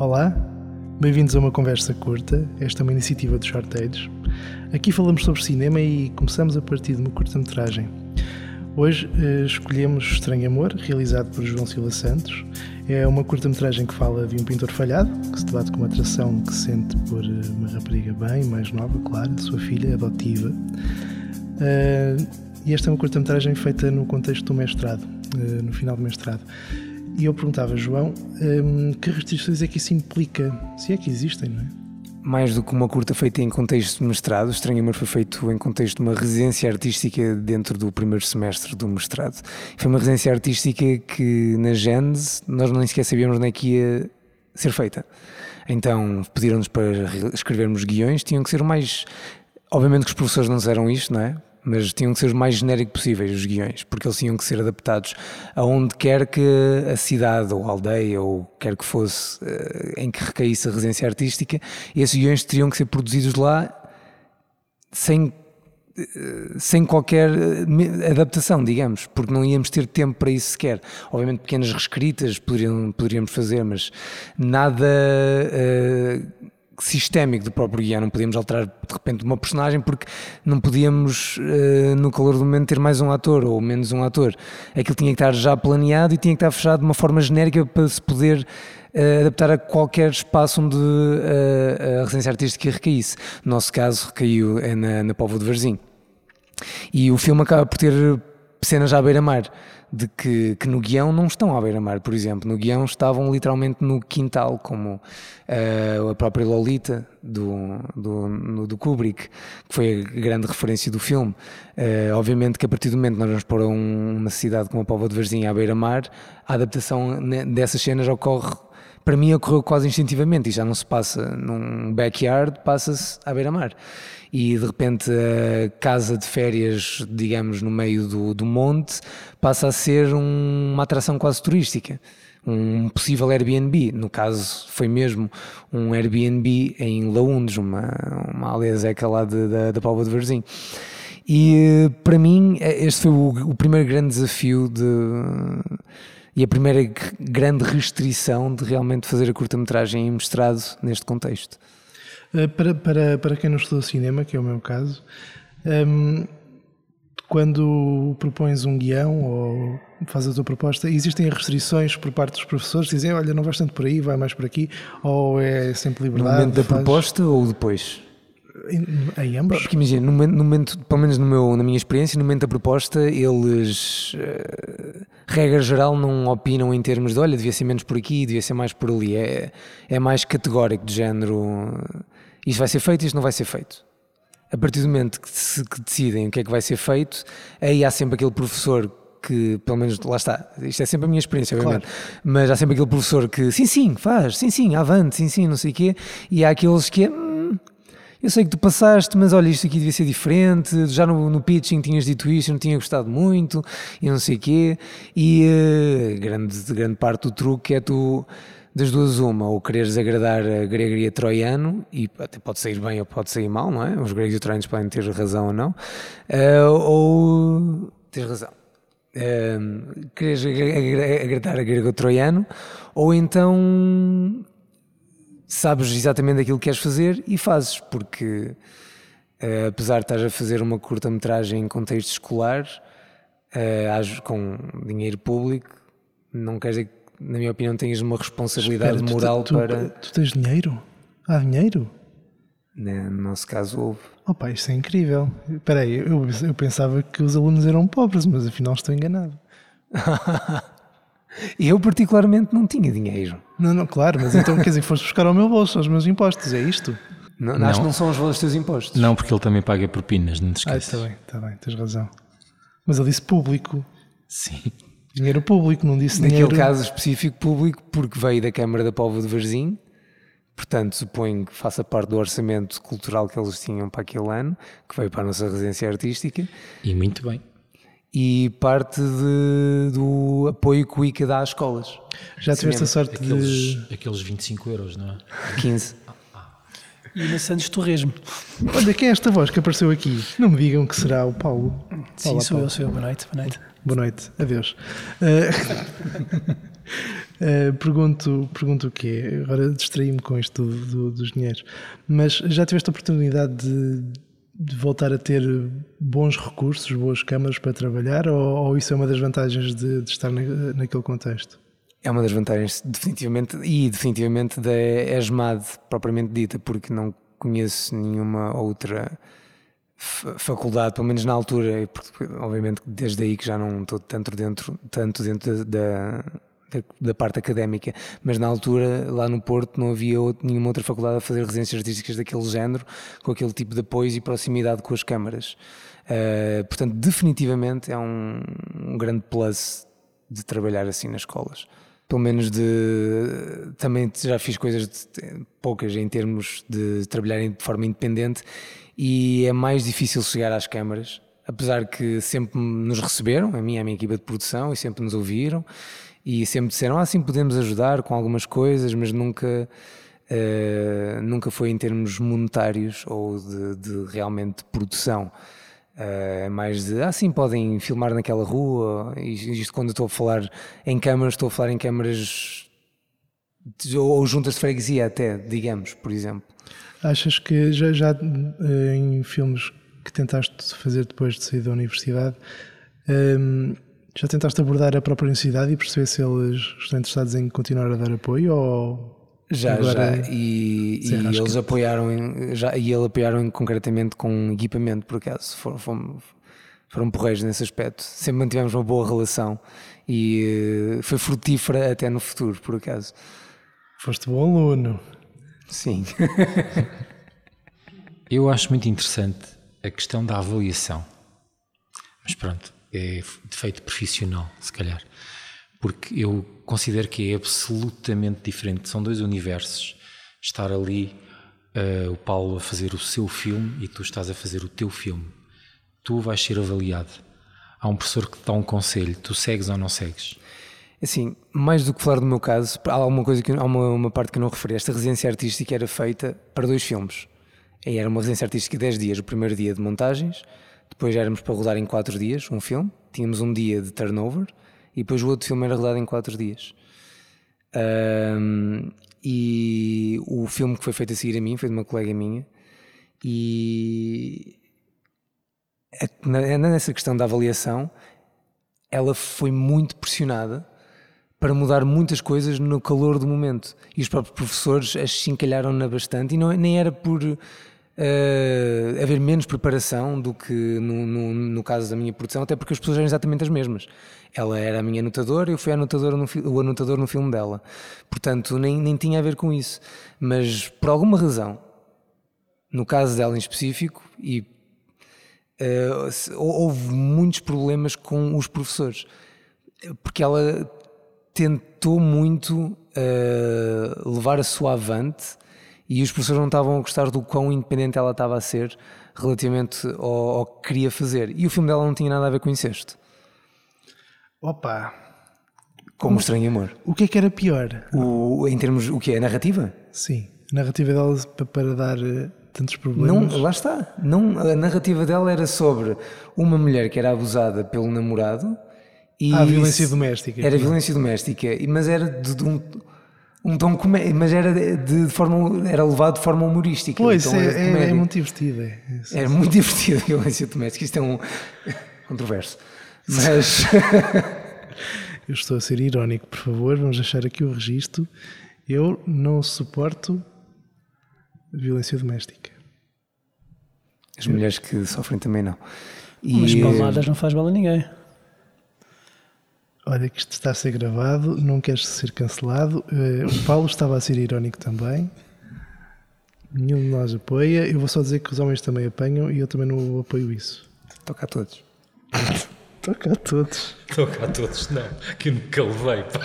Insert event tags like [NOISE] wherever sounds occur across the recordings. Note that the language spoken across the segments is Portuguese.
Olá, bem-vindos a uma conversa curta. Esta é uma iniciativa dos Shortage. Aqui falamos sobre cinema e começamos a partir de uma curta-metragem. Hoje eh, escolhemos Estranho Amor, realizado por João Silva Santos. É uma curta-metragem que fala de um pintor falhado, que se debate com uma atração que sente por eh, uma rapariga bem mais nova, claro, sua filha adotiva. Uh, e esta é uma curta-metragem feita no contexto do mestrado, no final do mestrado. E eu perguntava, João, um, que restrições é que isso implica? Se é que existem, não é? Mais do que uma curta feita em contexto de mestrado, Estranho Amor foi feito em contexto de uma residência artística dentro do primeiro semestre do mestrado. Foi uma residência artística que, na Gênese, nós nem sequer sabíamos onde é que ia ser feita. Então pediram-nos para escrevermos guiões, tinham que ser o mais. Obviamente que os professores não disseram isto, não é? Mas tinham que ser os mais genéricos possíveis os guiões, porque eles tinham que ser adaptados a onde quer que a cidade ou a aldeia ou quer que fosse eh, em que recaísse a residência artística, esses guiões teriam que ser produzidos lá sem eh, sem qualquer eh, adaptação, digamos, porque não íamos ter tempo para isso sequer. Obviamente pequenas reescritas poderiam, poderíamos fazer, mas nada uh, sistémico do próprio guião, não podíamos alterar de repente uma personagem porque não podíamos, uh, no calor do momento, ter mais um ator ou menos um ator. Aquilo tinha que estar já planeado e tinha que estar fechado de uma forma genérica para se poder uh, adaptar a qualquer espaço onde uh, a residência artística recaísse. No nosso caso, recaiu na, na Povo de Varzim. E o filme acaba por ter cenas à beira-mar de que, que, no guião não estão à beira-mar, por exemplo. No guião estavam literalmente no quintal, como uh, a própria Lolita do, do, do, Kubrick, que foi a grande referência do filme. Uh, obviamente que a partir do momento que nós vamos para um, uma cidade como a Póvoa de Varzim à beira-mar, a adaptação dessas cenas ocorre para mim ocorreu quase instintivamente e já não se passa num backyard, passa-se à beira-mar e de repente a casa de férias, digamos, no meio do, do monte, passa a ser um, uma atração quase turística. Um possível Airbnb, no caso foi mesmo um Airbnb em Laundes, uma, uma aldeia zeca lá de, da, da Póvoa de Varzim. E para mim, este foi o, o primeiro grande desafio de, e a primeira grande restrição de realmente fazer a curta-metragem em mestrado neste contexto. Eh, para, para, para quem não estudou cinema, que é o meu caso, um, ehm, quando propões um guião ou fazes a tua proposta, existem restrições por parte dos professores? Dizem, olha, não vais tanto por aí, vai mais por aqui? Ou é sempre liberdade? No momento da faz... proposta ou depois? Em, em ambos? Porque imagina, no no momento, pelo menos no meu, na minha experiência, no momento da proposta, eles, uh, regra geral, não opinam em termos de olha, devia ser menos por aqui, devia ser mais por ali. É, é mais categórico, de género isto vai ser feito, isto não vai ser feito. A partir do momento que, se, que decidem o que é que vai ser feito, aí há sempre aquele professor que, pelo menos, lá está, isto é sempre a minha experiência, obviamente, claro. mas há sempre aquele professor que, sim, sim, faz, sim, sim, avante, sim, sim, não sei o quê, e há aqueles que, hum, eu sei que tu passaste, mas olha, isto aqui devia ser diferente, já no, no pitching tinhas dito isto, eu não tinha gostado muito, e não sei o quê, e uh, grande, grande parte do truque é tu das duas uma, ou quereres agradar a grego e a troiano, e até pode sair bem ou pode sair mal, não é? Os gregos e os troianos podem ter razão ou não, uh, ou tens razão. Uh, queres agradar a grego troiano, ou então sabes exatamente aquilo que queres fazer e fazes, porque uh, apesar de estás a fazer uma curta-metragem em contexto escolar, uh, com dinheiro público, não quer dizer que na minha opinião, tens uma responsabilidade Espera, moral tu, tu, para. Tu tens dinheiro? Há dinheiro? No nosso caso, houve. Opa, isso é incrível. Espera aí, eu, eu pensava que os alunos eram pobres, mas afinal estou enganado. [LAUGHS] eu, particularmente, não tinha dinheiro. Não, não, claro, mas então quer dizer que foste buscar ao meu bolso, aos meus impostos, é isto? Não, não. Acho que não são os valores dos teus impostos. Não, porque ele também paga propinas, não te esqueças. Ah, está bem, está bem, tens razão. Mas ele disse público. Sim. Dinheiro público, não disse Naquele dinheiro... caso específico público, porque veio da Câmara da Póvoa de Varzim, portanto suponho que faça parte do orçamento cultural que eles tinham para aquele ano, que veio para a nossa residência artística. E muito bem. E parte de, do apoio que o ICA dá às escolas. Já tiveste a sorte aqueles, de... Aqueles 25 euros, não é? 15. E na Santos Torresmo. Olha, quem é esta voz que apareceu aqui? Não me digam que será o Paulo. Sim, Olá, sou Paulo. eu, sou eu. Boa noite, boa noite. Boa noite. Adeus. Uh, uh, [LAUGHS] pergunto, pergunto o quê? Agora distraí-me com isto do, do, dos dinheiros. Mas já tiveste a oportunidade de, de, voltar a ter bons recursos, boas câmaras para trabalhar? Ou, ou isso é uma das vantagens de, de estar na, naquele contexto? É uma das vantagens, definitivamente, e definitivamente da ESMAD propriamente dita, porque não conheço nenhuma outra faculdade, pelo menos na altura, porque obviamente desde aí que já não estou tanto dentro, tanto dentro da, da, da, parte académica, mas na altura lá no Porto não havia outro, nenhuma outra faculdade a fazer residências artísticas daquele género, com aquele tipo de apoio e proximidade com as câmaras. Uh, portanto, definitivamente é um, um grande plus de trabalhar assim nas escolas. Pelo menos de também já fiz coisas de, poucas em termos de trabalhar de forma independente e é mais difícil chegar às câmaras, apesar que sempre nos receberam, a mim e a minha equipa de produção, e sempre nos ouviram e sempre disseram, ah sim, podemos ajudar com algumas coisas, mas nunca, uh, nunca foi em termos monetários ou de, de realmente produção. Uh, mais de, ah sim, podem filmar naquela rua, e isto quando estou a falar em câmaras, estou a falar em câmaras ou juntas de freguesia até, digamos, por exemplo. Achas que já, já eh, em filmes que tentaste fazer depois de sair da universidade, ehm, já tentaste abordar a própria universidade e perceber se eles estão interessados em continuar a dar apoio ou já, Agora, já. E, e eles apoiaram, já, e ele apoiaram concretamente com equipamento, por acaso. Foram, foram, foram porreiros nesse aspecto. Sempre mantivemos uma boa relação e uh, foi frutífera até no futuro, por acaso. Foste bom aluno. Sim. [LAUGHS] Eu acho muito interessante a questão da avaliação. Mas pronto, é defeito profissional, se calhar. Porque eu considero que é absolutamente diferente. São dois universos. Estar ali, uh, o Paulo a fazer o seu filme e tu estás a fazer o teu filme. Tu vais ser avaliado. Há um professor que te dá um conselho. Tu segues ou não segues? Assim, mais do que falar do meu caso, há uma coisa que há uma, uma parte que não referi. Esta residência artística era feita para dois filmes. E era uma residência artística de 10 dias, o primeiro dia de montagens, depois éramos para rodar em 4 dias um filme, tínhamos um dia de turnover e depois o outro filme era rodado em 4 dias. Um, e o filme que foi feito a seguir a mim foi de uma colega minha e nessa questão da avaliação ela foi muito pressionada para mudar muitas coisas no calor do momento. E os próprios professores achincalharam-na bastante, e não, nem era por uh, haver menos preparação do que no, no, no, caso da minha produção, até porque as pessoas eram exatamente as mesmas. Ela era a minha anotadora, eu fui anotadora no, o anotador no filme dela. Portanto, nem, nem tinha a ver com isso. Mas, por alguma razão, no caso dela em específico, e uh, houve muitos problemas com os professores. Porque ela tentou muito uh, levar a sua avante e os professores não estavam a gostar do quão independente ela estava a ser relativamente ao, ao que queria fazer. E o filme dela não tinha nada a ver com incesto. Opa! Como o Estranho Amor. O que é que era pior? O, em termos, o que é? A narrativa? Sim. A narrativa dela para dar uh, tantos problemas. Não, lá está. Não, a narrativa dela era sobre uma mulher que era abusada pelo namorado e ah, violência doméstica. Era violência doméstica, mas era de, de um, um tom comé mas era de, de, forma era levado de forma humorística. Pois, é, é, é, muito divertido. É, é era muito [LAUGHS] divertido a violência doméstica. Isto é um [LAUGHS] controverso. Mas [LAUGHS] eu estou a ser irónico, por favor, vamos deixar aqui o registro. Eu não suporto violência doméstica. As mulheres que sofrem também não. E... Mas palmadas não faz mal a ninguém. Olha que isto está a ser gravado, não queres ser cancelado. Uh, o Paulo estava a ser irónico também. Nenhum de nós apoia. Eu vou só dizer que os homens também apanham e eu também não apoio isso. Toca a todos. [LAUGHS] Toca a todos. Toca a todos, não. Que nunca levei, pá.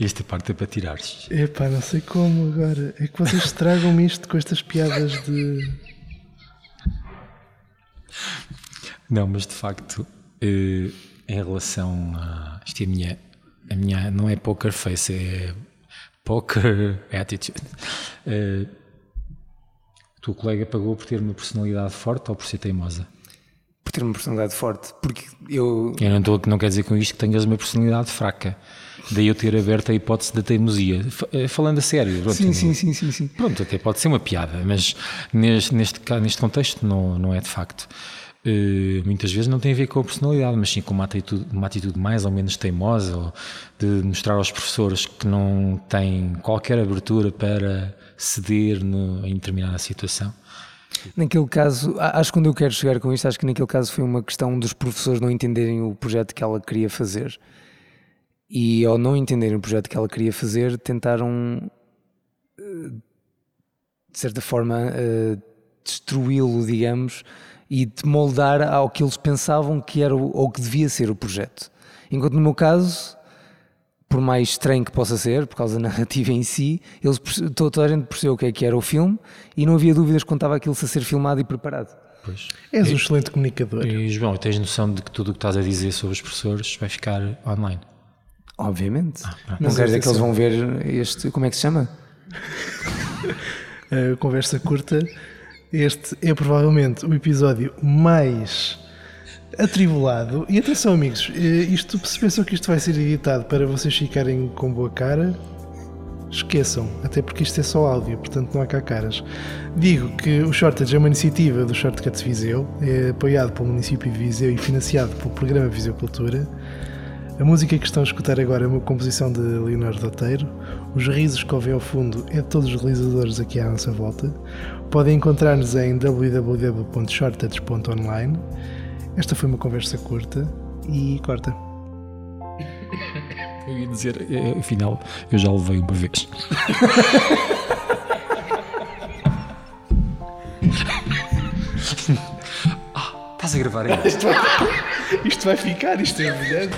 Esta parte é para tirares. Epá, não sei como agora. É que vocês estragam-me isto com estas piadas de. Não, mas de facto, em relação a. Isto é a minha, a minha. Não é poker face, é poker attitude. [LAUGHS] Uh, tua colega pagou por ter uma personalidade forte ou por ser teimosa? por ter uma personalidade forte. Porque eu. Eu não, estou, não quer dizer com isto que tenhas uma personalidade fraca. Daí eu ter aberto a hipótese da teimosia. Eh, falando a sério. Pronto, sim, sim, sim, sim, sim. Pronto, até pode ser uma piada, mas neste, neste, neste contexto não, não é de facto. Uh, muitas vezes não tem a ver com a personalidade, mas sim com uma atitude, uma atitude mais ou menos teimosa, ou de mostrar aos professores que não têm qualquer abertura para ceder no, em determinada situação. Naquele caso, acho que quando eu quero chegar com isto, acho que naquele caso foi uma questão dos professores não entenderem o projeto que ela queria fazer. E ao não entenderem o projeto que ela queria fazer, tentaram, eh, de certa forma, eh, destruí-lo, digamos, e de moldar ao que eles pensavam que era ou que devia ser o projeto. Enquanto no meu caso, por mais estranho que possa ser, por causa da [LAUGHS] narrativa em si, eles, toda a gente percebeu o que é que era o filme e não havia dúvidas quanto estava aquilo a ser filmado e preparado. Pois. És um excelente comunicador. E, João, tens noção de que tudo o que estás a dizer sobre os professores vai ficar online? Obviamente. Ah, não quer dizer que eles vão ver este. Como é que se chama? [LAUGHS] conversa curta. Este é provavelmente o episódio mais atribulado. E atenção, amigos, eh, isto, se pensam que isto vai ser editado para vocês ficarem com boa cara, esqueçam, até porque isto é só áudio, portanto não há cá caras. Digo que o Shortage é uma iniciativa do Shortcuts Viseu, é apoiado pelo município de Viseu e financiado pelo programa Viseu Cultura. A música que estão a escutar agora é uma composição de Leonardo Oteiro. Os risos que ouvem ao fundo é de todos os realizadores aqui à nossa volta. Podem encontrar-nos em www.shortage.online esta foi uma conversa curta e corta. Eu ia dizer, é, afinal, eu já levei uma vez. [LAUGHS] ah, estás a gravar ainda? Isto vai, [LAUGHS] isto vai ficar, isto é brilhante.